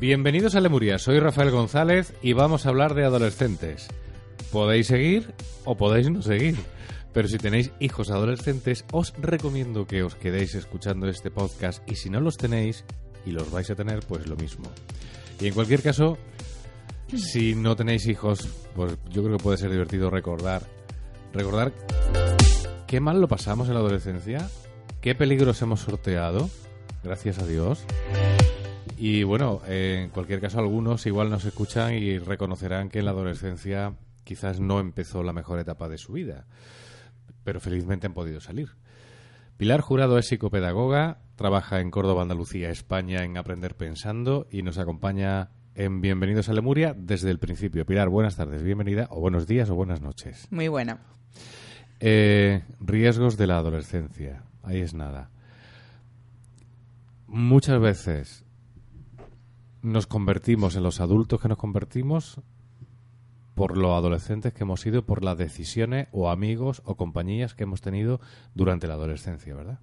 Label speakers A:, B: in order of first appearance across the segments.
A: Bienvenidos a Lemuria, soy Rafael González y vamos a hablar de adolescentes. Podéis seguir o podéis no seguir, pero si tenéis hijos adolescentes os recomiendo que os quedéis escuchando este podcast y si no los tenéis y los vais a tener, pues lo mismo. Y en cualquier caso, si no tenéis hijos, pues yo creo que puede ser divertido recordar recordar qué mal lo pasamos en la adolescencia, qué peligros hemos sorteado, gracias a Dios. Y bueno, eh, en cualquier caso, algunos igual nos escuchan y reconocerán que en la adolescencia quizás no empezó la mejor etapa de su vida, pero felizmente han podido salir. Pilar Jurado es psicopedagoga, trabaja en Córdoba, Andalucía, España en Aprender Pensando y nos acompaña en Bienvenidos a Lemuria desde el principio. Pilar, buenas tardes, bienvenida, o buenos días o buenas noches.
B: Muy buena.
A: Eh, riesgos de la adolescencia, ahí es nada. Muchas veces nos convertimos en los adultos que nos convertimos por lo adolescentes que hemos sido, por las decisiones o amigos o compañías que hemos tenido durante la adolescencia, ¿verdad?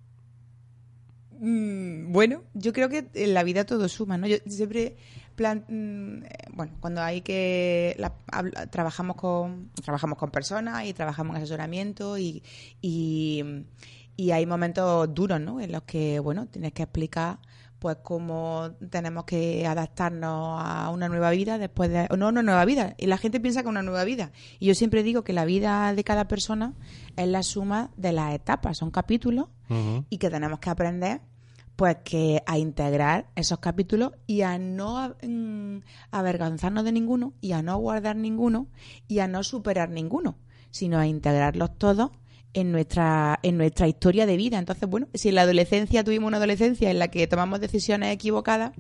B: Mm, bueno, yo creo que en la vida todo suma, ¿no? Yo siempre plan, mm, bueno, cuando hay que la- habla- trabajamos con trabajamos con personas y trabajamos en asesoramiento y, y hay momentos duros, ¿no? En los que, bueno, tienes que explicar pues cómo tenemos que adaptarnos a una nueva vida después de no una nueva vida. Y la gente piensa que una nueva vida. Y yo siempre digo que la vida de cada persona es la suma de las etapas. Son capítulos y que tenemos que aprender pues que a integrar esos capítulos y a no mm, avergonzarnos de ninguno y a no guardar ninguno y a no superar ninguno sino a integrarlos todos en nuestra en nuestra historia de vida entonces bueno si en la adolescencia tuvimos una adolescencia en la que tomamos decisiones equivocadas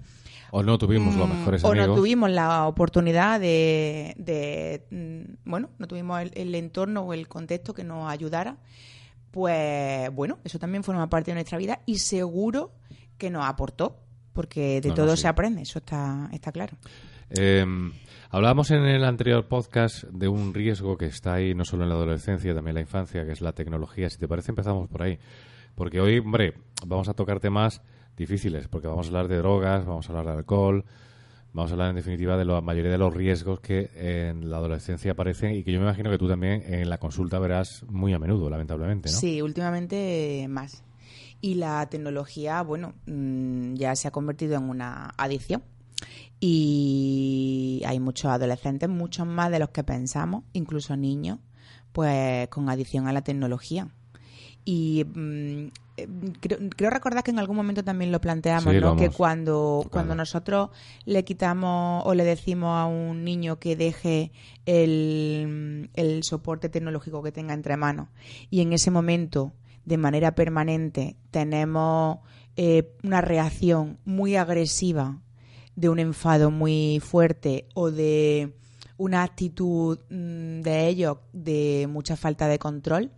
A: O no tuvimos los
B: Mm,
A: mejores
B: o
A: amigos.
B: no tuvimos la oportunidad de, de, mm, bueno, no tuvimos el, el entorno o el contexto que nos ayudara, pues bueno, eso también forma parte de nuestra vida y seguro que nos aportó, porque de
A: No, no,
B: todo
A: sí.
B: se aprende, eso está, está claro.
A: Eh, hablábamos en el anterior podcast de un riesgo que está ahí no solo en la adolescencia, también en la infancia, que es la tecnología. Si te parece, empezamos por ahí. Porque hoy, hombre, vamos a tocar temas difíciles, porque vamos a hablar de drogas, vamos a hablar de alcohol, vamos a hablar en definitiva de la mayoría de los riesgos que en la adolescencia aparecen y que yo me imagino que tú también en la consulta verás muy a menudo, lamentablemente, ¿no?
B: Sí, últimamente más. Y la tecnología, bueno, mm, ya se ha convertido en una adicción. Y hay muchos adolescentes, muchos más de los que pensamos, incluso niños, pues con adicción a la tecnología. Y mm, eh, creo, creo recordar que en algún momento también lo planteamos,
A: Sí,
B: ¿no? Que cuando, cuando nosotros le quitamos o le decimos a un niño que deje el, el soporte tecnológico que tenga entre manos y en ese momento, de manera permanente, tenemos eh, una reacción muy agresiva de un enfado muy fuerte o de una actitud mm, de ellos de mucha falta de control,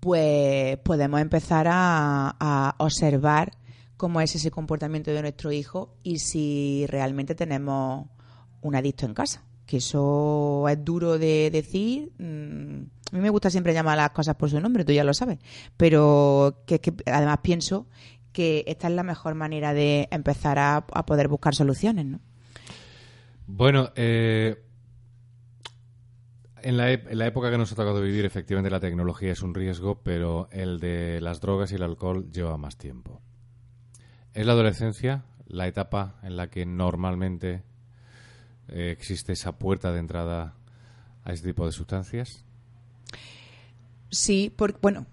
B: pues podemos empezar a, observar cómo es ese comportamiento de nuestro hijo y si realmente tenemos un adicto en casa. Que eso es duro de decir, mm, a mí me gusta siempre llamar las cosas por su nombre, tú ya lo sabes, pero que, que además pienso que esta es la mejor manera de empezar a, a poder buscar soluciones, ¿no?
A: Bueno, eh, en, la, en la época que nos ha tocado vivir, efectivamente la tecnología es un riesgo, pero el de las drogas y el alcohol lleva más tiempo. ¿Es la adolescencia la etapa en la que normalmente eh, existe esa puerta de entrada a este tipo de sustancias?
B: Sí, por, bueno,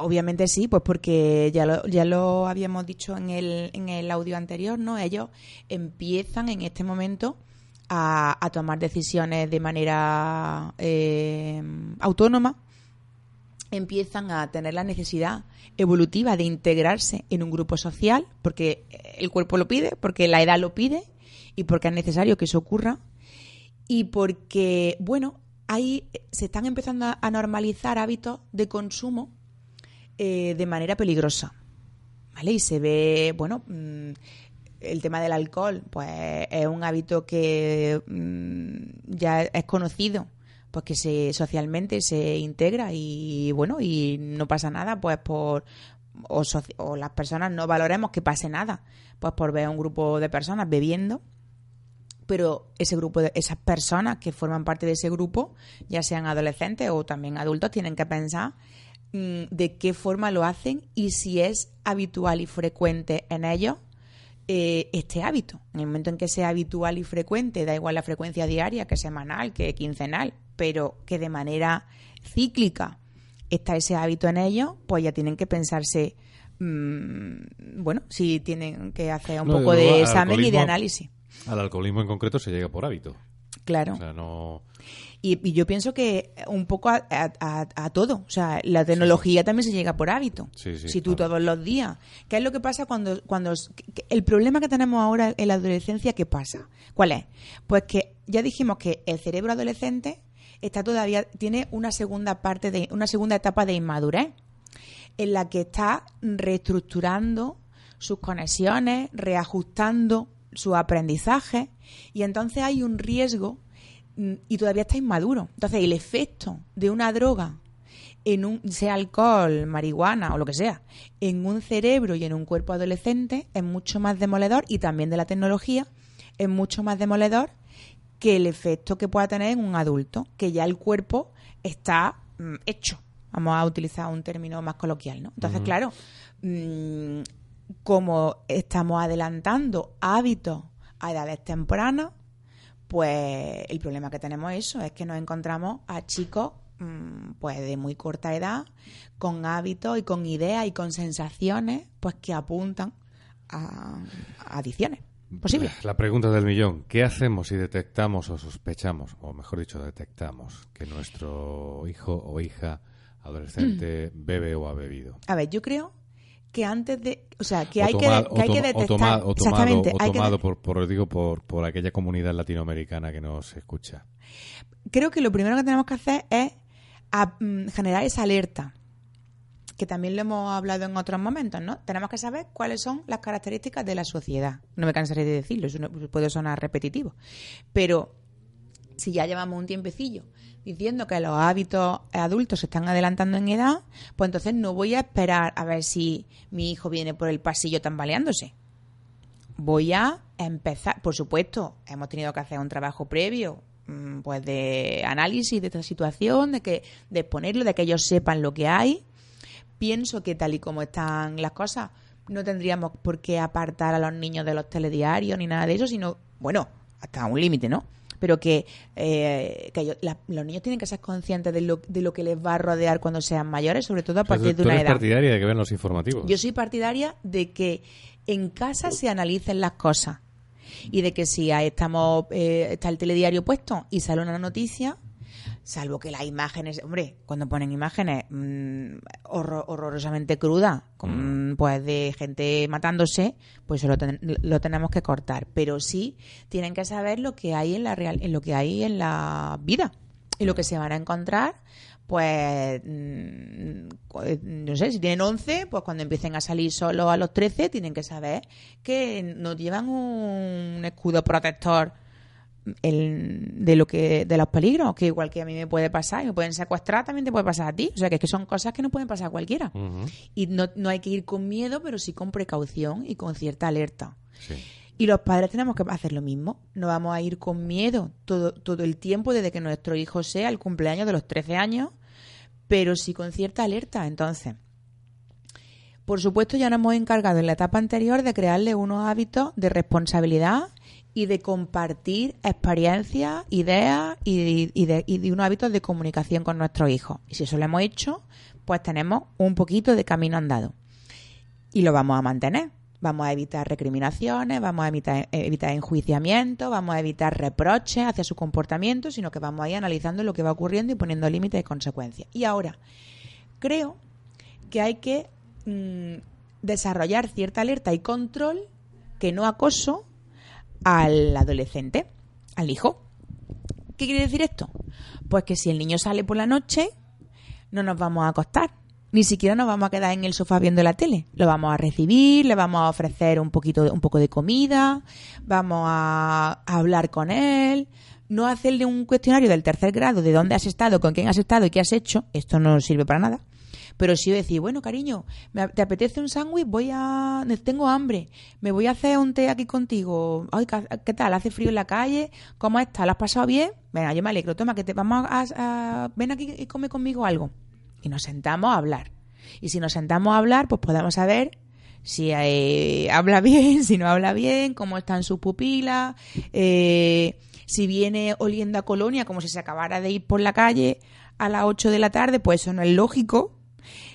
B: obviamente sí, pues porque ya lo, ya lo habíamos dicho en el, en el audio anterior, ¿no? Ellos empiezan en este momento a, a tomar decisiones de manera eh, autónoma, empiezan a tener la necesidad evolutiva de integrarse en un grupo social, porque el cuerpo lo pide, porque la edad lo pide y porque es necesario que eso ocurra. Y porque, bueno, ahí se están empezando a normalizar hábitos de consumo eh, de manera peligrosa. ¿Vale? Y se ve, bueno, mm, el tema del alcohol, pues es un hábito que mm, ya es conocido pues que se socialmente se integra y bueno y no pasa nada pues por o, o las personas no valoremos que pase nada pues por ver a un grupo de personas bebiendo pero ese grupo de esas personas que forman parte de ese grupo ya sean adolescentes o también adultos tienen que pensar de qué forma lo hacen y si es habitual y frecuente en ellos eh, este hábito. En el momento en que sea habitual y frecuente, da igual la frecuencia diaria, que semanal, que quincenal, pero que de manera cíclica está ese hábito en ellos, pues ya tienen que pensarse, mm, bueno, si tienen que hacer un
A: No,
B: poco de examen y de análisis.
A: Al alcoholismo en concreto se llega por hábito.
B: Claro.
A: O sea, no...
B: Y, y yo pienso que un poco a, a- a- a todo. O sea, la tecnología también se llega por hábito.
A: Sí, sí,
B: si tú
A: claro.
B: todos los días. ¿Qué es lo que pasa cuando... cuando el problema que tenemos ahora en la adolescencia, ¿qué pasa? ¿Cuál es? Pues que ya dijimos que el cerebro adolescente está todavía... Tiene una segunda parte de... Una segunda etapa de inmadurez en la que está reestructurando sus conexiones, reajustando su aprendizaje y entonces hay un riesgo mm, y todavía está inmaduro. Entonces el efecto de una droga en un sea alcohol, marihuana o lo que sea, en un cerebro y en un cuerpo adolescente es mucho más demoledor y también de la tecnología es mucho más demoledor que el efecto que pueda tener en un adulto, que ya el cuerpo está mm, hecho. Vamos a utilizar un término más coloquial, ¿no? Entonces, claro, mm, como estamos adelantando hábitos a edades tempranas, pues el problema que tenemos es eso, es que nos encontramos a chicos mm, pues de muy corta edad, con hábitos y con ideas y con sensaciones, pues que apuntan a, a adicciones posibles.
A: La pregunta del millón. ¿Qué hacemos si detectamos o sospechamos, o mejor dicho, detectamos que nuestro hijo o hija adolescente bebe o ha bebido?
B: A ver, yo creo que antes de, o sea, que
A: O
B: hay que,
A: toma-
B: de- que hay que
A: o
B: detectar
A: o tomado,
B: exactamente,
A: o
B: hay que
A: tomado
B: de-
A: por, por, digo, por, por aquella comunidad latinoamericana que nos escucha.
B: creo que lo primero que tenemos que hacer es a- mm, generar esa alerta, que también lo hemos hablado en otros momentos, ¿no? Tenemos que saber cuáles son las características de la sociedad. No me cansaré de decirlo, eso no- puede sonar repetitivo. Pero si ya llevamos un tiempecillo diciendo que los hábitos adultos se están adelantando en edad, pues entonces no voy a esperar a ver si mi hijo viene por el pasillo tambaleándose voy a empezar. Por supuesto, hemos tenido que hacer un trabajo previo, mm, pues de análisis de esta situación, de que de exponerlo, de que ellos sepan lo que hay. Pienso que tal y como están las cosas, no tendríamos por qué apartar a los niños de los telediarios ni nada de eso, sino, bueno, hasta un límite, ¿no? Pero que, eh, que la- los niños tienen que ser conscientes de lo, de lo que les va a rodear cuando sean mayores, sobre todo a partir
A: tú
B: de una
A: eres
B: edad.
A: partidaria de que vean los informativos.
B: Yo soy partidaria de que en casa se analicen las cosas y de que si ahí estamos eh, está el telediario puesto y sale una noticia, salvo que las imágenes, hombre, cuando ponen imágenes mm, horror- horrorosamente crudas, con, pues de gente matándose, pues eso lo, ten- lo tenemos que cortar. Pero sí tienen que saber lo que hay en la real, en lo que hay en la vida y lo que se van a encontrar pues mm, no sé, si tienen 11, pues cuando empiecen a salir solo a los 13 tienen que saber que no llevan un escudo protector el, de lo que de los peligros, que igual que a mí me puede pasar, y me pueden secuestrar, también te puede pasar a ti. O sea, que, es que son cosas que no pueden pasar a cualquiera. Y no, no hay que ir con miedo, pero sí con precaución y con cierta alerta.
A: Sí.
B: Y los padres tenemos que hacer lo mismo. No vamos a ir con miedo todo, todo el tiempo desde que nuestro hijo sea el cumpleaños de los 13 años, pero sí con cierta alerta. Entonces, por supuesto, ya nos hemos encargado en la etapa anterior de crearle unos hábitos de responsabilidad y de compartir experiencias, ideas y, de, y de unos hábitos de comunicación con nuestros hijos. Y si eso lo hemos hecho, pues tenemos un poquito de camino andado y lo vamos a mantener. Vamos a evitar recriminaciones, vamos a evitar, evitar enjuiciamientos, vamos a evitar reproches hacia su comportamiento, sino que vamos a analizando lo que va ocurriendo y poniendo límites y consecuencias. Y ahora, creo que hay que mm, desarrollar cierta alerta y control que no acoso al adolescente, al hijo. ¿Qué quiere decir esto? Pues que si el niño sale por la noche, no nos vamos a acostar. Ni siquiera nos vamos a quedar en el sofá viendo la tele. Lo vamos a recibir, le vamos a ofrecer un poquito, un poco de comida, vamos a, a hablar con él, no hacerle un cuestionario del tercer grado de dónde has estado, con quién has estado y qué has hecho. Esto no sirve para nada. Pero sí decir, bueno, cariño, ¿te apetece un sándwich? Voy a... Tengo hambre. Me voy a hacer un té aquí contigo. Ay, ¿qué tal? ¿Hace frío en la calle? ¿Cómo estás? ¿Lo has pasado bien? Venga, yo me alegro. Toma, que te vamos a... ven aquí y come conmigo algo. Y nos sentamos a hablar. Y si nos sentamos a hablar, pues podemos saber si eh, habla bien, si no habla bien, cómo están sus pupilas, eh, si viene oliendo a colonia como si se acabara de ir por la calle a las 8 de la tarde, pues eso no es lógico.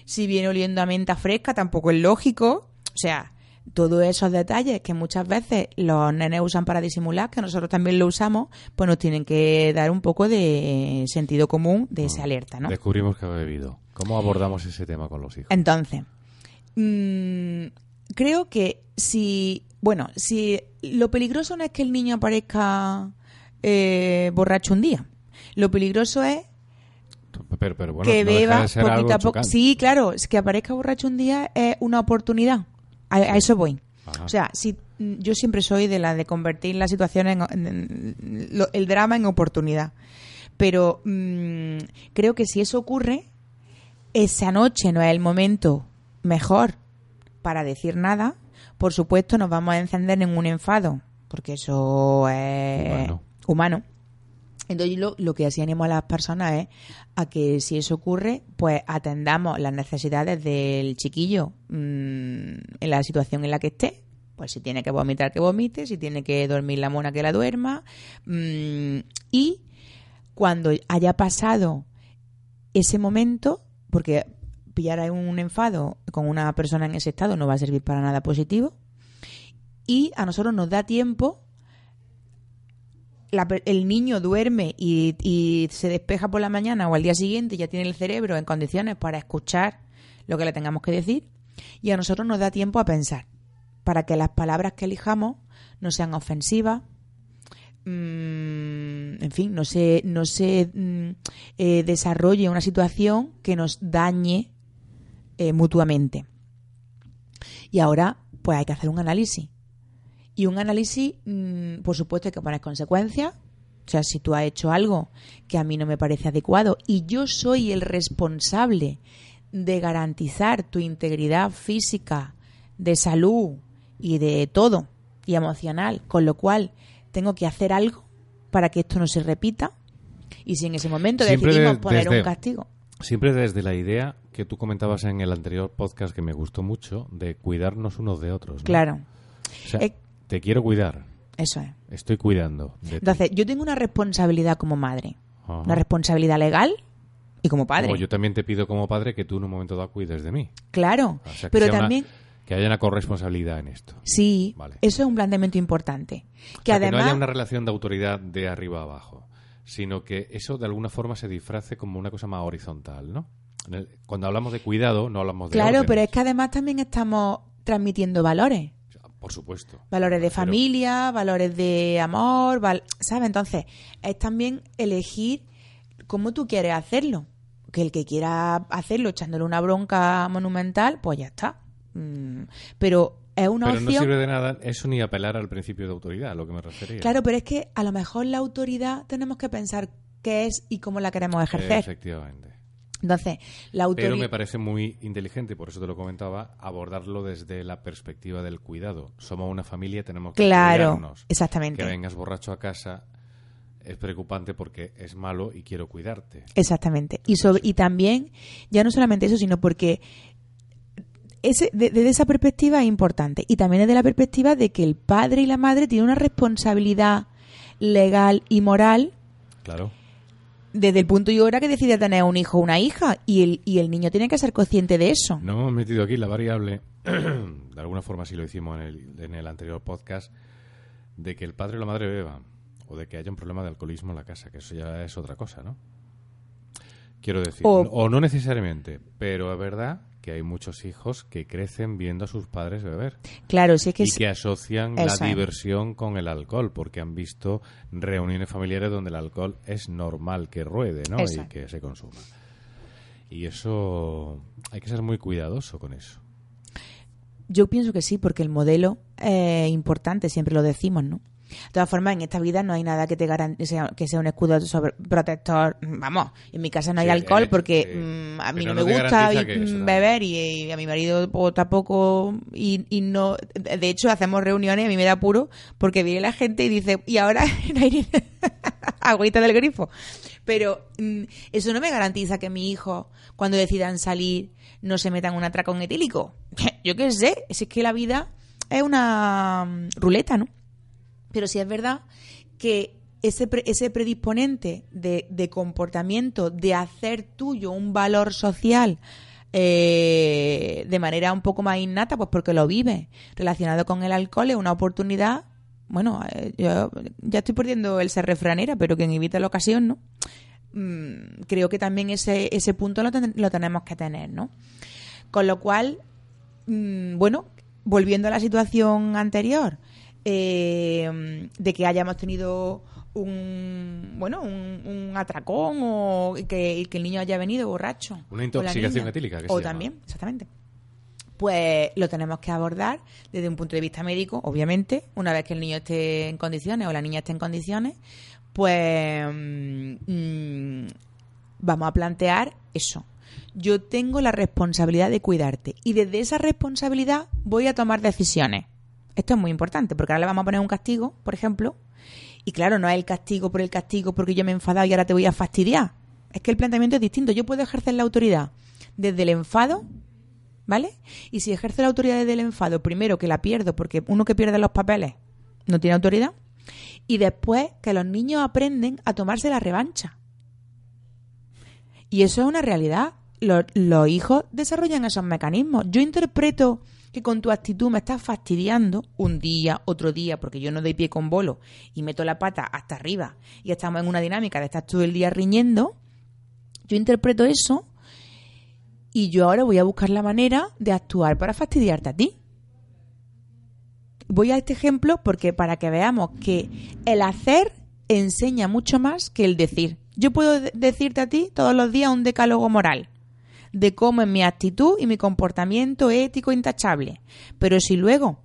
B: Si viene oliendo a menta fresca, tampoco es lógico. O sea, todos esos detalles que muchas veces los nenes usan para disimular, que nosotros también lo usamos, pues nos tienen que dar un poco de sentido común de esa alerta, ¿no?
A: Descubrimos que ha bebido. ¿Cómo abordamos ese tema con los hijos?
B: Entonces, mm, creo que si, bueno, si lo peligroso no es que el niño aparezca eh, borracho un día, lo peligroso es
A: Pero, pero bueno,
B: que
A: no deja
B: beba
A: de ser
B: poquito
A: algo
B: a poco.
A: chocante.
B: Sí, claro, es que aparezca borracho un día es una oportunidad. A, a eso voy.
A: Ajá.
B: O sea, si yo siempre soy de la de convertir la situación en, en- en- lo- el drama en oportunidad. Pero mm, creo que si eso ocurre, esa noche no es el momento mejor para decir nada. Por supuesto, nos vamos a encender en un enfado, porque eso es
A: humano.
B: Entonces, lo, lo que así animo a las personas es a que si eso ocurre, pues atendamos las necesidades del chiquillo mm, en la situación en la que esté. Pues si tiene que vomitar, que vomite, si tiene que dormir la mona, que la duerma. mm, y cuando haya pasado ese momento, porque pillar un enfado con una persona en ese estado no va a servir para nada positivo, y a nosotros nos da tiempo la el niño duerme y, se despeja por la mañana o al día siguiente ya tiene el cerebro en condiciones para escuchar lo que le tengamos que decir y a nosotros nos da tiempo a pensar para que las palabras que elijamos no sean ofensivas mm, en fin no se no se mm, eh, desarrolle una situación que nos dañe eh, mutuamente. Y ahora pues hay que hacer un análisis y un análisis, mm, por supuesto, hay que poner consecuencias. O sea, si tú has hecho algo que a mí no me parece adecuado y yo soy el responsable de garantizar tu integridad física, de salud y de todo, y emocional, con lo cual tengo que hacer algo para que esto no se repita. Y si en ese momento
A: Siempre
B: decidimos
A: de-
B: poner
A: desde-
B: un castigo,
A: Siempre desde la idea que tú comentabas en el anterior podcast que me gustó mucho de cuidarnos unos de otros. ¿no?
B: claro,
A: O sea,
B: Eh,
A: te quiero cuidar.
B: eso es.
A: Estoy cuidando de ti.
B: Entonces, yo tengo una responsabilidad como madre,
A: Ajá.
B: una responsabilidad legal y como padre.
A: Como yo también te pido como padre que tú en un momento dado cuides de mí.
B: Claro,
A: O sea, que
B: pero
A: una-
B: también
A: que haya una corresponsabilidad en esto.
B: sí,
A: Vale.
B: eso es un planteamiento importante.
A: O
B: Que
A: sea,
B: además
A: que no haya una relación de autoridad de arriba a abajo, sino que eso de alguna forma se disfrace como una cosa más horizontal, ¿no? Cuando hablamos de cuidado, no hablamos de
B: Claro,
A: órdenes.
B: pero es que además también estamos transmitiendo valores.
A: Por supuesto.
B: Valores de
A: Pero-
B: familia, valores de amor, val- ¿sabes? Entonces, es también elegir cómo tú quieres hacerlo. Que el que quiera hacerlo echándole una bronca monumental, pues ya está. Mm, Pero es una
A: Pero no
B: opción.
A: sirve de nada eso ni apelar al principio de autoridad, a lo que me refería.
B: Claro, pero es que a lo mejor la autoridad tenemos que pensar qué es y cómo la queremos ejercer.
A: Efectivamente.
B: Entonces, la
A: Pero me parece muy inteligente, por eso te lo comentaba, abordarlo desde la perspectiva del cuidado. Somos una familia, tenemos que
B: Claro,
A: cuidarnos.
B: exactamente.
A: Que vengas borracho a casa es preocupante porque es malo y quiero cuidarte.
B: Exactamente. Y, sobre, y también, ya no solamente eso, sino porque ese, de- desde esa perspectiva es importante. Y también desde la perspectiva de que el padre y la madre tienen una responsabilidad legal y moral
A: Claro.
B: Desde el punto y hora que decide tener un hijo o una hija. Y el, y el niño tiene que ser consciente de eso.
A: No hemos metido aquí la variable, de alguna forma sí lo hicimos en el, en el anterior podcast, de que el padre o la madre beban, o de que haya un problema de alcoholismo en la casa, que eso ya es otra cosa, ¿no? Quiero decir,
B: O-
A: o, no necesariamente, pero es verdad que hay muchos hijos que crecen viendo a sus padres beber
B: Claro, es que...
A: y
B: es-
A: que asocian
B: Eso
A: la diversión con el alcohol, porque han visto reuniones familiares donde el alcohol es normal que ruede, ¿no? Y que se consuma. Y eso hay que ser muy cuidadoso con eso.
B: Yo pienso que sí, porque el modelo es importante, siempre lo decimos, ¿no? De todas formas, en esta vida no hay nada que te garantice que sea un escudo sobre protector. Vamos, en mi casa no hay
A: Sí,
B: alcohol
A: hecho,
B: porque
A: sí.
B: mm, a mí no,
A: no
B: me gusta y-
A: eso
B: beber y, y a mi marido pues, tampoco. Y, y no. De hecho, hacemos reuniones, a mí me da puro porque viene la gente y dice, y ahora no hay ni agüita del grifo. Pero mm, eso no me garantiza que mi hijo, cuando decidan salir, no se metan un atracón etílico. Yo qué sé, si es que la vida es una mm, ruleta, ¿no? Pero sí es verdad que ese, ese predisponente de, de comportamiento, de hacer tuyo un valor social eh, de manera un poco más innata, pues porque lo vive, relacionado con el alcohol, es una oportunidad. Bueno, eh, yo ya estoy perdiendo el ser refranera, pero que evita la ocasión, ¿no? Mm, creo que también ese, ese punto lo, ten- lo tenemos que tener, ¿no? Con lo cual, mm, bueno, volviendo a la situación anterior, eh, de que hayamos tenido un bueno un, un atracón o que, el niño haya venido borracho
A: Una intoxicación etílica, que
B: o
A: se llama.
B: también exactamente. Pues lo tenemos que abordar desde un punto de vista médico obviamente. Una vez que el niño esté en condiciones o la niña esté en condiciones pues mm, mm, vamos a plantear eso. Yo tengo la responsabilidad de cuidarte y desde esa responsabilidad voy a tomar decisiones esto es muy importante porque ahora le vamos a poner un castigo por ejemplo y claro, no es el castigo por el castigo porque yo me he enfadado y ahora te voy a fastidiar. Es que el planteamiento es distinto. Yo puedo ejercer la autoridad desde el enfado, ¿vale? Y si ejerzo la autoridad desde el enfado, primero que la pierdo porque uno que pierde los papeles no tiene autoridad. Y después que los niños aprenden a tomarse la revancha. Y eso es una realidad. Los, los hijos desarrollan esos mecanismos. Yo interpreto que con tu actitud me estás fastidiando un día, otro día, porque yo no doy pie con bolo y meto la pata hasta arriba y estamos en una dinámica de estar todo el día riñendo. Yo interpreto eso y yo ahora voy a buscar la manera de actuar para fastidiarte a ti. Voy a este ejemplo porque para que veamos que el hacer enseña mucho más que el decir. Yo puedo de- decirte a ti todos los días un decálogo moral de cómo es mi actitud y mi comportamiento ético intachable. Pero si luego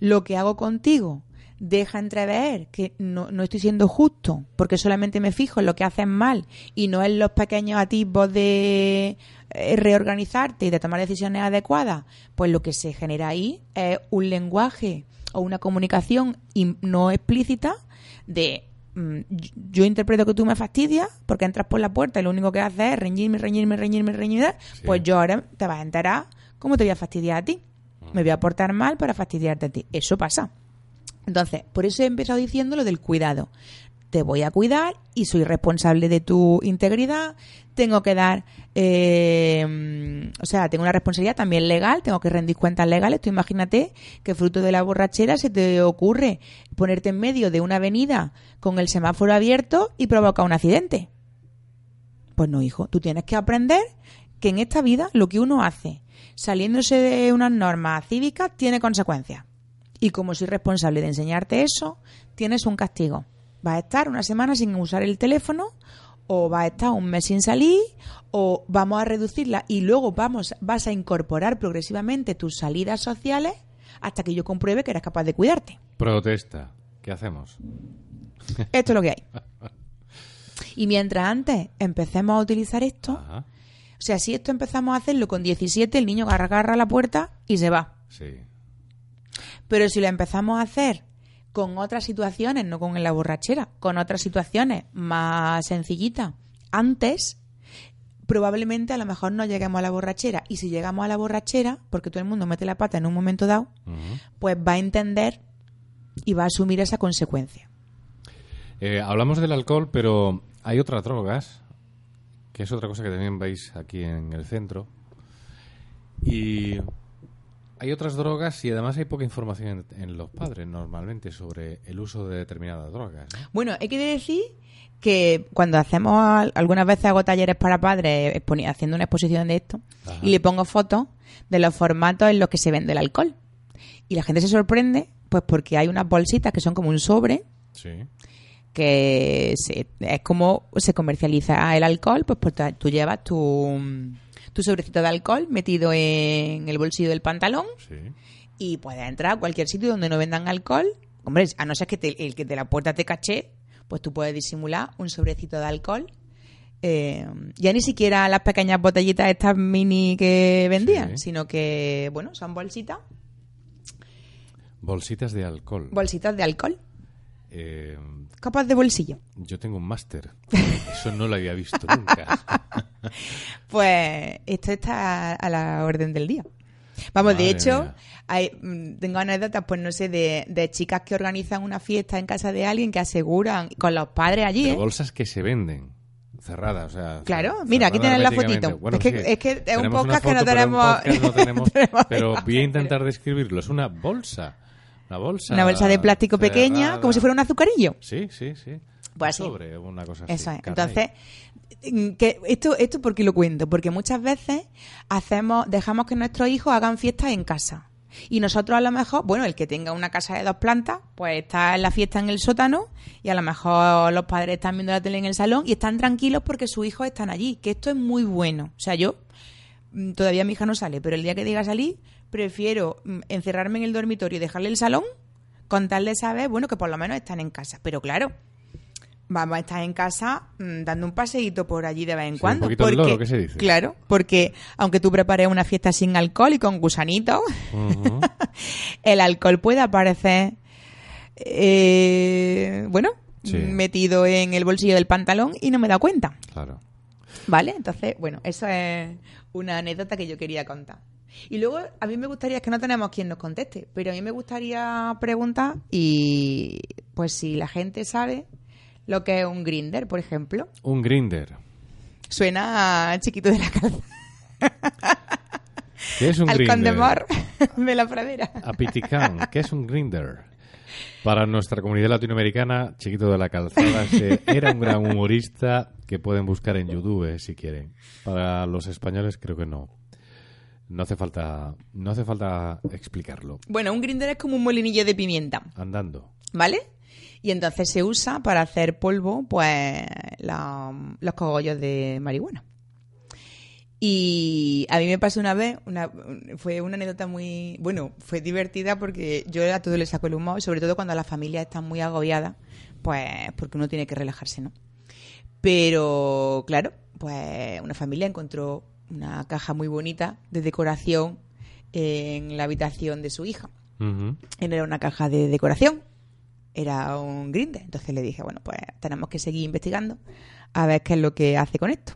B: lo que hago contigo deja entrever que no, no estoy siendo justo porque solamente me fijo en lo que haces mal y no en los pequeños atisbos de eh, reorganizarte y de tomar decisiones adecuadas, pues lo que se genera ahí es un lenguaje o una comunicación no explícita de yo- yo interpreto que tú me fastidias porque entras por la puerta y lo único que haces es reñirme, reñirme, reñirme, reñirme,
A: Sí.
B: pues yo ahora te vas a enterar cómo te voy a fastidiar a ti. Me voy a portar mal para fastidiarte a ti. Eso pasa. Entonces, por eso he empezado diciendo lo del cuidado. Te voy a cuidar y soy responsable de tu integridad. Tengo que dar, eh, o sea, tengo una responsabilidad también legal, tengo que rendir cuentas legales. Tú imagínate que fruto de la borrachera se te ocurre ponerte en medio de una avenida con el semáforo abierto y provoca un accidente. Pues no, hijo, tú tienes que aprender que en esta vida lo que uno hace saliéndose de unas normas cívicas tiene consecuencias. Y como soy responsable de enseñarte eso, tienes un castigo. Vas a estar una semana sin usar el teléfono, o vas a estar un mes sin salir, o vamos a reducirla y luego vamos, vas a incorporar progresivamente tus salidas sociales hasta que yo compruebe que eres capaz de cuidarte.
A: Protesta. ¿Qué hacemos?
B: Esto es lo que hay. Y mientras antes empecemos a utilizar esto,
A: Ajá.
B: o sea, si esto empezamos a hacerlo con 17, el niño agarra, agarra la puerta y se va.
A: Sí.
B: Pero si lo empezamos a hacer con otras situaciones, no con la borrachera, con otras situaciones más sencillitas, antes, probablemente a lo mejor no lleguemos a la borrachera. Y si llegamos a la borrachera, porque todo el mundo mete la pata en un momento dado, pues va a entender y va a asumir esa consecuencia.
A: Eh, hablamos del alcohol, pero hay otras drogas, que es otra cosa que también veis aquí en el centro. Y hay otras drogas y además hay poca información en, en los padres normalmente sobre el uso de determinadas drogas. ¿no?
B: Bueno, hay que decir que cuando hacemos, al- algunas veces hago talleres para padres haciendo una exposición de esto
A: Ajá.
B: y le pongo fotos de los formatos en los que se vende el alcohol. Y la gente se sorprende, pues porque hay unas bolsitas que son como un sobre,
A: Sí.
B: que se- es como se comercializa el alcohol, pues, pues tú llevas tu, tu sobrecito de alcohol metido en el bolsillo del pantalón
A: Sí.
B: y puedes entrar a cualquier sitio donde no vendan alcohol. Hombre, a no ser que te- el que de la puerta te caché, pues tú puedes disimular un sobrecito de alcohol. Eh, ya ni siquiera las pequeñas botellitas estas mini que vendían,
A: Sí.
B: sino que, bueno, son bolsitas,
A: Bolsitas de alcohol.
B: bolsitas de alcohol,
A: Eh,
B: capas de bolsillo.
A: yo tengo un máster. Eso no lo había visto nunca.
B: Pues esto está a la orden del día. Vamos, de hecho, hay, mm, tengo anécdotas, pues no sé, de, de chicas que organizan una fiesta en casa de alguien que aseguran con los padres allí,
A: De
B: ¿eh?
A: bolsas que se venden. Cerradas, o sea.
B: Claro, mira, aquí tienes la fotito.
A: Bueno,
B: Es que-
A: sí,
B: es que es un podcast que no
A: pero
B: tenemos-
A: podcast no tenemos, pero voy a intentar describirlo. Es una bolsa. Una bolsa.
B: Una bolsa de plástico pequeña, como si fuera un azucarillo.
A: Sí, sí, sí.
B: Pues así.
A: Sobre una cosa así.
B: Eso es. Entonces, mm, que esto, esto porque lo cuento, porque muchas veces hacemos, dejamos que nuestros hijos hagan fiestas en casa. Y nosotros a lo mejor, bueno, el que tenga una casa de dos plantas, pues está en la fiesta en el sótano y a lo mejor los padres están viendo la tele en el salón y están tranquilos porque sus hijos están allí, que esto es muy bueno. O sea, yo mm, todavía mi hija no sale, pero el día que diga salir, prefiero mm, encerrarme en el dormitorio y dejarle el salón con tal de saber, bueno, que por lo menos están en casa. Pero claro, vamos a estar en casa mm, dando un paseíto por allí de vez en
A: Sí, un
B: cuando.
A: poquito del
B: porque,
A: loro, ¿qué se dice?
B: Claro, porque aunque tú prepares una fiesta sin alcohol y con gusanitos, el alcohol puede aparecer, eh, bueno,
A: Sí.
B: metido en el bolsillo del pantalón y no me da cuenta.
A: Claro.
B: ¿Vale? Entonces, bueno, eso es una anécdota que yo quería contar. Y luego, a mí me gustaría, es que no tenemos quien nos conteste, pero a mí me gustaría preguntar y pues si la gente sabe lo que es un grinder, por ejemplo.
A: Un grinder.
B: Suena a chiquito de la calza,
A: ¿Qué es un
B: al
A: grinder?
B: condemor de la pradera.
A: A Piticán. ¿Qué es un grinder? Para nuestra comunidad latinoamericana, Chiquito de la Calzada se- era un gran humorista que pueden buscar en YouTube eh, si quieren. Para los españoles creo que no. No hace falta, no hace falta explicarlo.
B: Bueno, un grinder es como un molinillo de pimienta,
A: Andando.
B: ¿vale? Y entonces se usa para hacer polvo, pues, la- los cogollos de marihuana. Y a mí me pasó una vez, una, fue una anécdota muy, bueno, fue divertida porque yo a todo le saco el humor, sobre todo cuando las familias están muy agobiadas, pues porque uno tiene que relajarse, ¿no? Pero, claro, pues una familia encontró una caja muy bonita de decoración en la habitación de su hija.
A: Ujú.
B: Era una caja de decoración, era un grinder. Entonces le dije, bueno, pues tenemos que seguir investigando a ver qué es lo que hace con esto.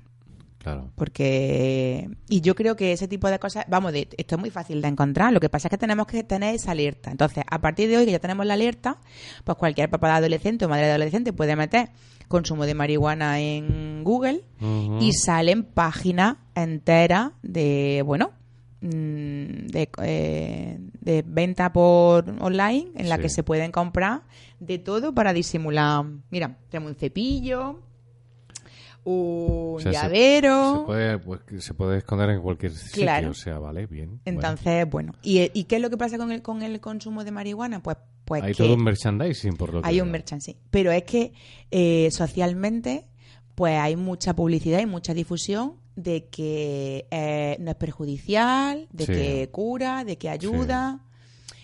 A: Claro.
B: Porque. Y yo creo que ese tipo de cosas. Vamos, de, esto es muy fácil de encontrar. Lo que pasa es que tenemos que tener esa alerta. Entonces, a partir de hoy que ya tenemos la alerta, pues cualquier papá de adolescente o madre de adolescente puede meter consumo de marihuana en Google y salen páginas enteras de, bueno, mm, de, eh, de venta por online en la
A: Sí.
B: que se pueden comprar de todo para disimular. Mira, tenemos un cepillo, un
A: O sea, se-
B: llavero.
A: Se, puede, pues, se puede esconder en cualquier sitio,
B: Claro.
A: o sea, vale, bien.
B: Entonces, bueno. ¿Y, ¿Y qué es lo que pasa con el, con el consumo de marihuana? Pues, pues
A: hay
B: que
A: todo un merchandising por lo que
B: hay un sí. Pero es que eh, socialmente, pues hay mucha publicidad y mucha difusión de que eh, no es perjudicial, de
A: Sí.
B: que cura, de que ayuda.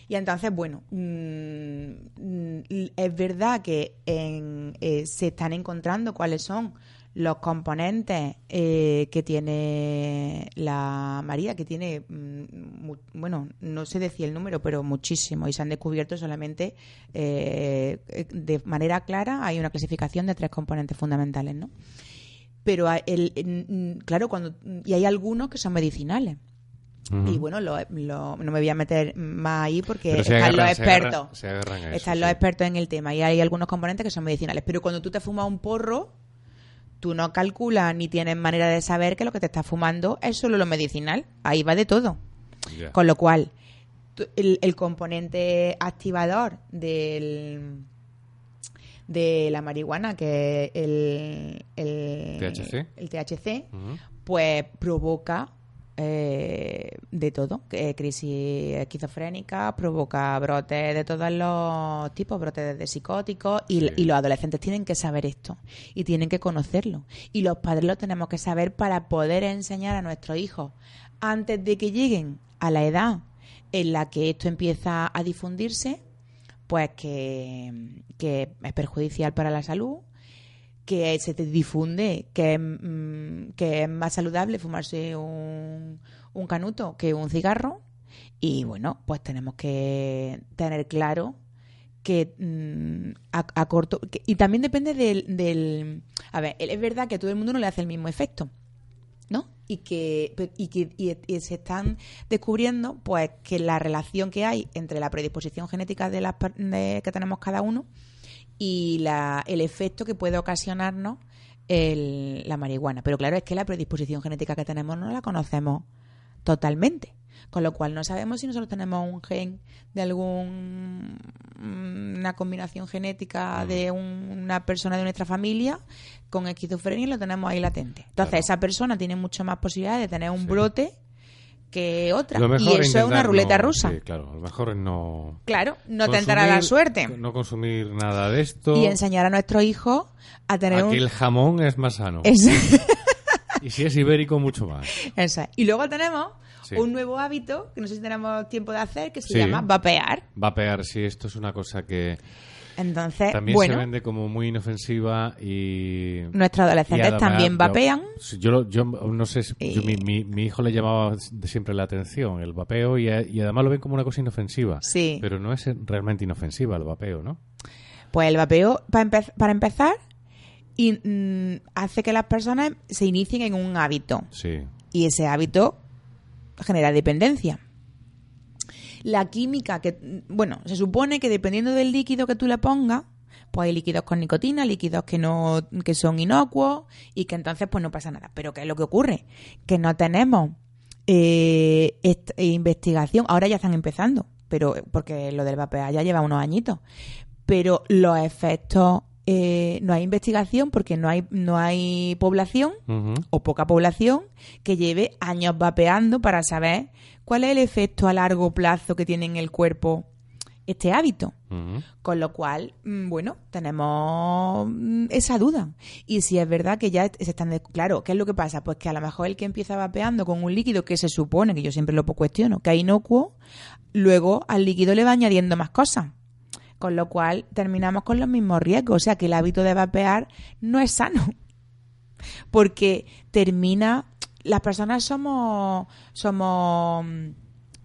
B: Y entonces, bueno, mm, mm, es verdad que en- eh, se están encontrando cuáles son los componentes eh, que tiene la María, que tiene, mm, mu- bueno, no sé decir el número, pero muchísimo, y se han descubierto solamente eh, de manera clara, hay una clasificación de tres componentes fundamentales, ¿no? Pero hay el, en- claro, cuando y hay algunos que son medicinales. Y bueno, lo- lo- no me voy a meter más ahí porque están los
A: agarran- se agarran-
B: expertos.
A: se agarran a eso,
B: están
A: sí.
B: los expertos en el tema y hay algunos componentes que son medicinales. Pero cuando tú te fumas un porro, tú no calculas ni tienes manera de saber que lo que te estás fumando es solo lo medicinal. Ahí va de todo. Con lo cual, el, el componente activador del de la marihuana, que es el, el
A: THC.
B: el THC,
A: Ujú.
B: pues provoca eh, de todo, que crisis esquizofrénica, provoca brotes de todos los tipos, brotes de psicóticos, y,
A: Sí.
B: y los adolescentes tienen que saber esto y tienen que conocerlo. Y los padres lo tenemos que saber para poder enseñar a nuestros hijos antes de que lleguen a la edad en la que esto empieza a difundirse, pues que, que es perjudicial para la salud, que se te difunde que, mm, que es más saludable fumarse un, un canuto que un cigarro. Y bueno, pues tenemos que tener claro que mm, a, corto. y también depende del. A ver, es verdad que a todo el mundo no le hace el mismo efecto. ¿no? Y que, y que y- se están descubriendo pues que la relación que hay entre la predisposición genética de las que tenemos cada uno y la, el efecto que puede ocasionarnos el- la marihuana. Pero claro, es que la predisposición genética que tenemos no la conocemos totalmente. Con lo cual no sabemos si nosotros tenemos un gen de algún una combinación genética de un- una persona de nuestra familia con esquizofrenia y lo tenemos ahí latente. Entonces
A: Claro.
B: esa persona tiene mucho más posibilidades de tener un
A: Sí.
B: brote que otra. Y eso es una ruleta
A: no-
B: rusa.
A: Sí, claro, a lo mejor no.
B: Claro, no tentará la
A: consumir-
B: suerte.
A: No consumir nada de esto.
B: Y enseñar a nuestros hijos a tener
A: Aquí
B: un...
A: el jamón es más sano.
B: Es-
A: Y si es ibérico, mucho más.
B: Eso. Y luego tenemos
A: Sí.
B: un nuevo hábito que no sé si tenemos tiempo de hacer, que se
A: Sí.
B: llama vapear.
A: Va a pegar, sí, esto es una cosa que
B: Entonces,
A: también
B: bueno,
A: se vende como muy inofensiva y...
B: nuestros adolescentes
A: y además,
B: también vapean.
A: Yo, no sé, si- yo- mi, mi- mi hijo le llamaba siempre la atención el vapeo y, y además lo ven como una cosa inofensiva.
B: Sí.
A: Pero no es realmente inofensiva el vapeo, ¿no?
B: Pues el vapeo, para, empe- para empezar, y, mm, hace que las personas se inicien en un hábito.
A: Sí.
B: Y ese hábito genera dependencia. La química que, bueno, se supone que dependiendo del líquido que tú le pongas, pues hay líquidos con nicotina, líquidos que no, que son inocuos y que entonces pues no pasa nada. Pero ¿qué es lo que ocurre? Que no tenemos eh, est- investigación. Ahora ya están empezando, pero porque lo del vapeo ya lleva unos añitos. Pero los efectos eh, no hay investigación porque no hay no hay población o poca población que lleve años vapeando para saber cuál es el efecto a largo plazo que tiene en el cuerpo este hábito. Con lo cual, mm, bueno, tenemos mm, esa duda. Y si es verdad que ya se están... de- Claro, ¿qué es lo que pasa? Pues que a lo mejor el que empieza vapeando con un líquido que se supone, que yo siempre lo cuestiono, que es inocuo, luego al líquido le va añadiendo más cosas. Con lo cual terminamos con los mismos riesgos. O sea que el hábito de vapear no es sano. Porque termina... Las personas somos... Somos mm,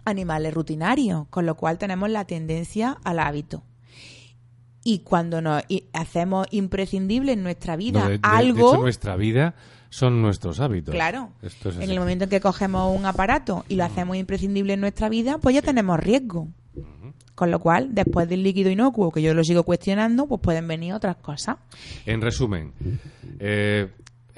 B: animales rutinarios, con lo cual tenemos la tendencia al hábito. Y cuando nos hacemos imprescindible en nuestra vida
A: No, de- de- de
B: algo,
A: hecho, nuestra vida son nuestros hábitos.
B: claro,
A: Esto es
B: en el momento en que cogemos un aparato y lo hacemos imprescindible en nuestra vida, pues ya tenemos riesgo. Con lo cual, después del líquido inocuo, que yo lo sigo cuestionando, pues pueden venir otras cosas.
A: En resumen, eh,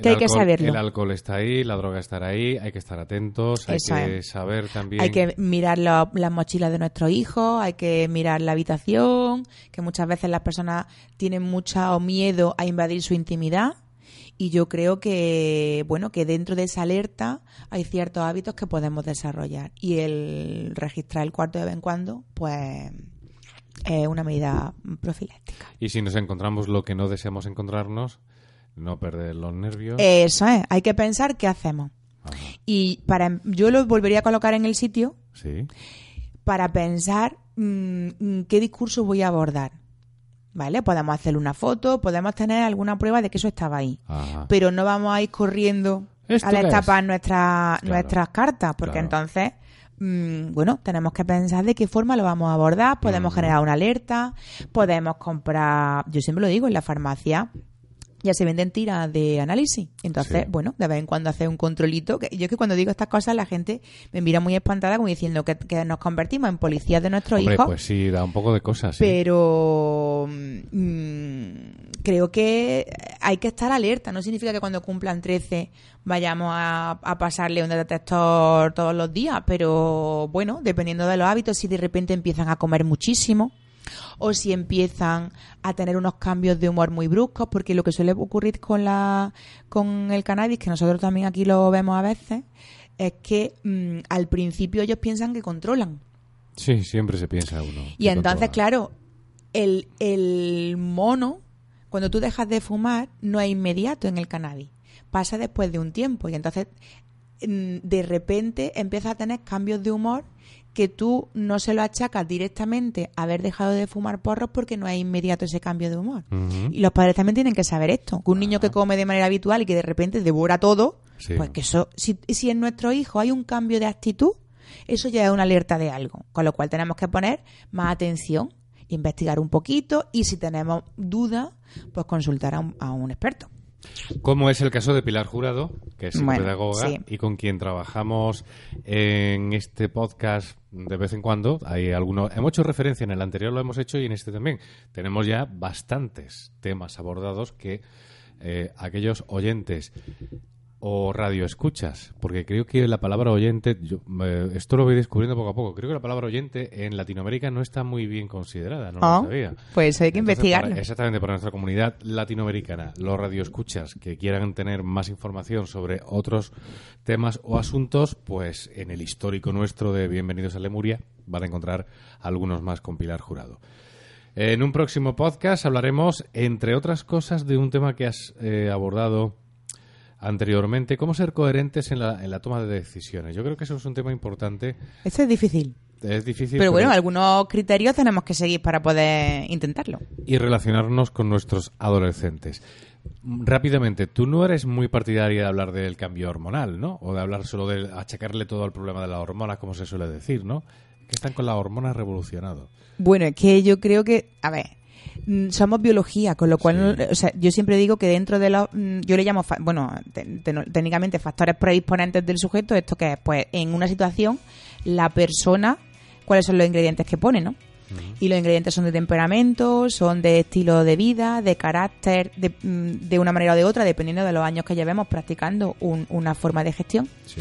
B: Que hay que saberlo.
A: El alcohol está ahí, la droga estará ahí, hay que estar atentos, hay que
B: es.
A: saber también.
B: Hay que mirar las mochilas de nuestros hijos, hay que mirar la habitación, que muchas veces las personas tienen mucho miedo a invadir su intimidad. Y yo creo que, bueno, que dentro de esa alerta hay ciertos hábitos que podemos desarrollar. Y el registrar el cuarto de vez en cuando, pues, es una medida profiláctica.
A: Y si nos encontramos lo que no deseamos encontrarnos, no perder los nervios.
B: Eso es, hay que pensar qué hacemos.
A: Ajá.
B: Y para, yo lo volvería a colocar en el sitio
A: Sí.
B: para pensar mm, mm, qué discurso voy a abordar. ¿Vale? Podemos hacer una foto, podemos tener alguna prueba de que eso estaba ahí.
A: Ajá.
B: Pero no vamos a ir corriendo
A: ¿Esto
B: a destapar nuestras
A: Claro.
B: nuestras cartas, porque
A: Claro.
B: entonces, mm, bueno, tenemos que pensar de qué forma lo vamos a abordar. Podemos generar una alerta, podemos comprar, yo siempre lo digo, en la farmacia ya se venden tiras de análisis. Entonces,
A: Sí.
B: bueno, de vez en cuando hacer un controlito. Que yo es que cuando digo estas cosas la gente me mira muy espantada como diciendo que, que nos convertimos en policías de nuestros
A: Hombre,
B: hijos.
A: pues sí, da un poco de cosas. sí.
B: Pero mm, creo que hay que estar alerta. No significa que cuando cumplan 13 vayamos a, a pasarle un detector todos los días, pero bueno, dependiendo de los hábitos, si de repente empiezan a comer muchísimo o si empiezan a tener unos cambios de humor muy bruscos, porque lo que suele ocurrir con la con el cannabis, que nosotros también aquí lo vemos a veces, es que mm, al principio ellos piensan que controlan.
A: Sí, siempre se piensa uno.
B: Y entonces,
A: controla.
B: claro, el, el mono, cuando tú dejas de fumar, no es inmediato en el cannabis. Pasa después de un tiempo. Y entonces, mm, de repente, empiezas a tener cambios de humor que tú no se lo achacas directamente a haber dejado de fumar porros porque no es inmediato ese cambio de humor. Y los padres también tienen que saber esto. Que un niño que come de manera habitual y que de repente devora todo,
A: Sí.
B: pues que eso, si, si en nuestro hijo hay un cambio de actitud, eso ya es una alerta de algo. Con lo cual tenemos que poner más atención, investigar un poquito y si tenemos dudas, pues consultar a un, a un experto.
A: Como es el caso de Pilar Jurado, que es
B: Bueno,
A: pedagoga
B: sí.
A: y con quien trabajamos en este podcast de vez en cuando. Hay algunos, hemos hecho referencia en el anterior, lo hemos hecho y en este también. Tenemos ya bastantes temas abordados que eh, aquellos oyentes o radioescuchas, porque creo que la palabra oyente, yo, eh, esto lo voy descubriendo poco a poco, creo que la palabra oyente en Latinoamérica no está muy bien considerada, no
B: Ah,
A: lo sabía.
B: Pues hay que
A: Entonces,
B: investigarlo.
A: para- exactamente, para nuestra comunidad latinoamericana, los radioescuchas que quieran tener más información sobre otros temas o asuntos, pues en el histórico nuestro de Bienvenidos a Lemuria van a encontrar algunos más con Pilar Jurado. En un próximo podcast hablaremos, entre otras cosas, de un tema que has eh, abordado anteriormente, cómo ser coherentes en la, en la toma de decisiones. Yo creo que eso es un tema importante.
B: Esto es difícil.
A: Es difícil.
B: Pero bueno, algunos criterios tenemos que seguir para poder intentarlo.
A: y relacionarnos con nuestros adolescentes. Rápidamente, tú no eres muy partidaria de hablar del cambio hormonal, ¿no? O de hablar solo de achacarle todo al problema de las hormonas, como se suele decir, ¿no? Que están con las hormonas revolucionados.
B: Bueno, es que yo creo que, a ver, somos biología, con lo cual,
A: Sí.
B: o sea, yo siempre digo que dentro de los, mm, yo le llamo, bueno, te- te- técnicamente factores predisponentes del sujeto, esto que es, pues, en una situación, la persona, cuáles son los ingredientes que pone, ¿no? Y los ingredientes son de temperamento, son de estilo de vida, de carácter, de, mm, de una manera o de otra, dependiendo de los años que llevemos practicando un- una forma de gestión
A: Sí.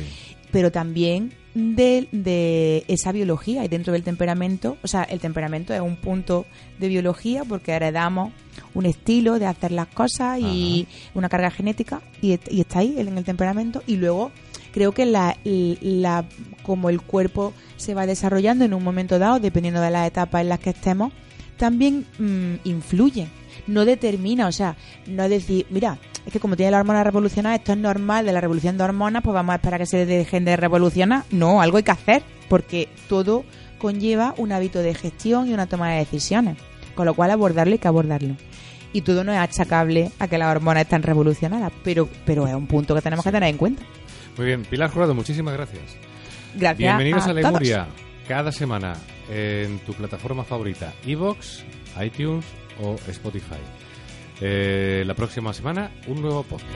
B: pero también de, de esa biología y dentro del temperamento, o sea, el temperamento es un punto de biología porque heredamos un estilo de hacer las cosas y una carga genética y, está ahí en el temperamento. Y luego creo que la, la como el cuerpo se va desarrollando en un momento dado, dependiendo de las etapas en las que estemos, también mm, influye, no determina, o sea, no es decir, mira, es que como tiene la hormona revolucionada, esto es normal de la revolución de hormonas, pues vamos a esperar que se dejen de revolucionar. No, algo hay que hacer, porque todo conlleva un hábito de gestión y una toma de decisiones, con lo cual abordarlo hay que abordarlo. Y todo no es achacable a que las hormonas están revolucionadas, pero, pero es un punto que tenemos que tener en cuenta.
A: Muy bien, Pilar Jurado, muchísimas gracias.
B: Gracias
A: Bienvenidos a,
B: a, todos.
A: Cada semana en tu plataforma favorita, Evox, iTunes o Spotify. Eh, la próxima semana, un nuevo podcast.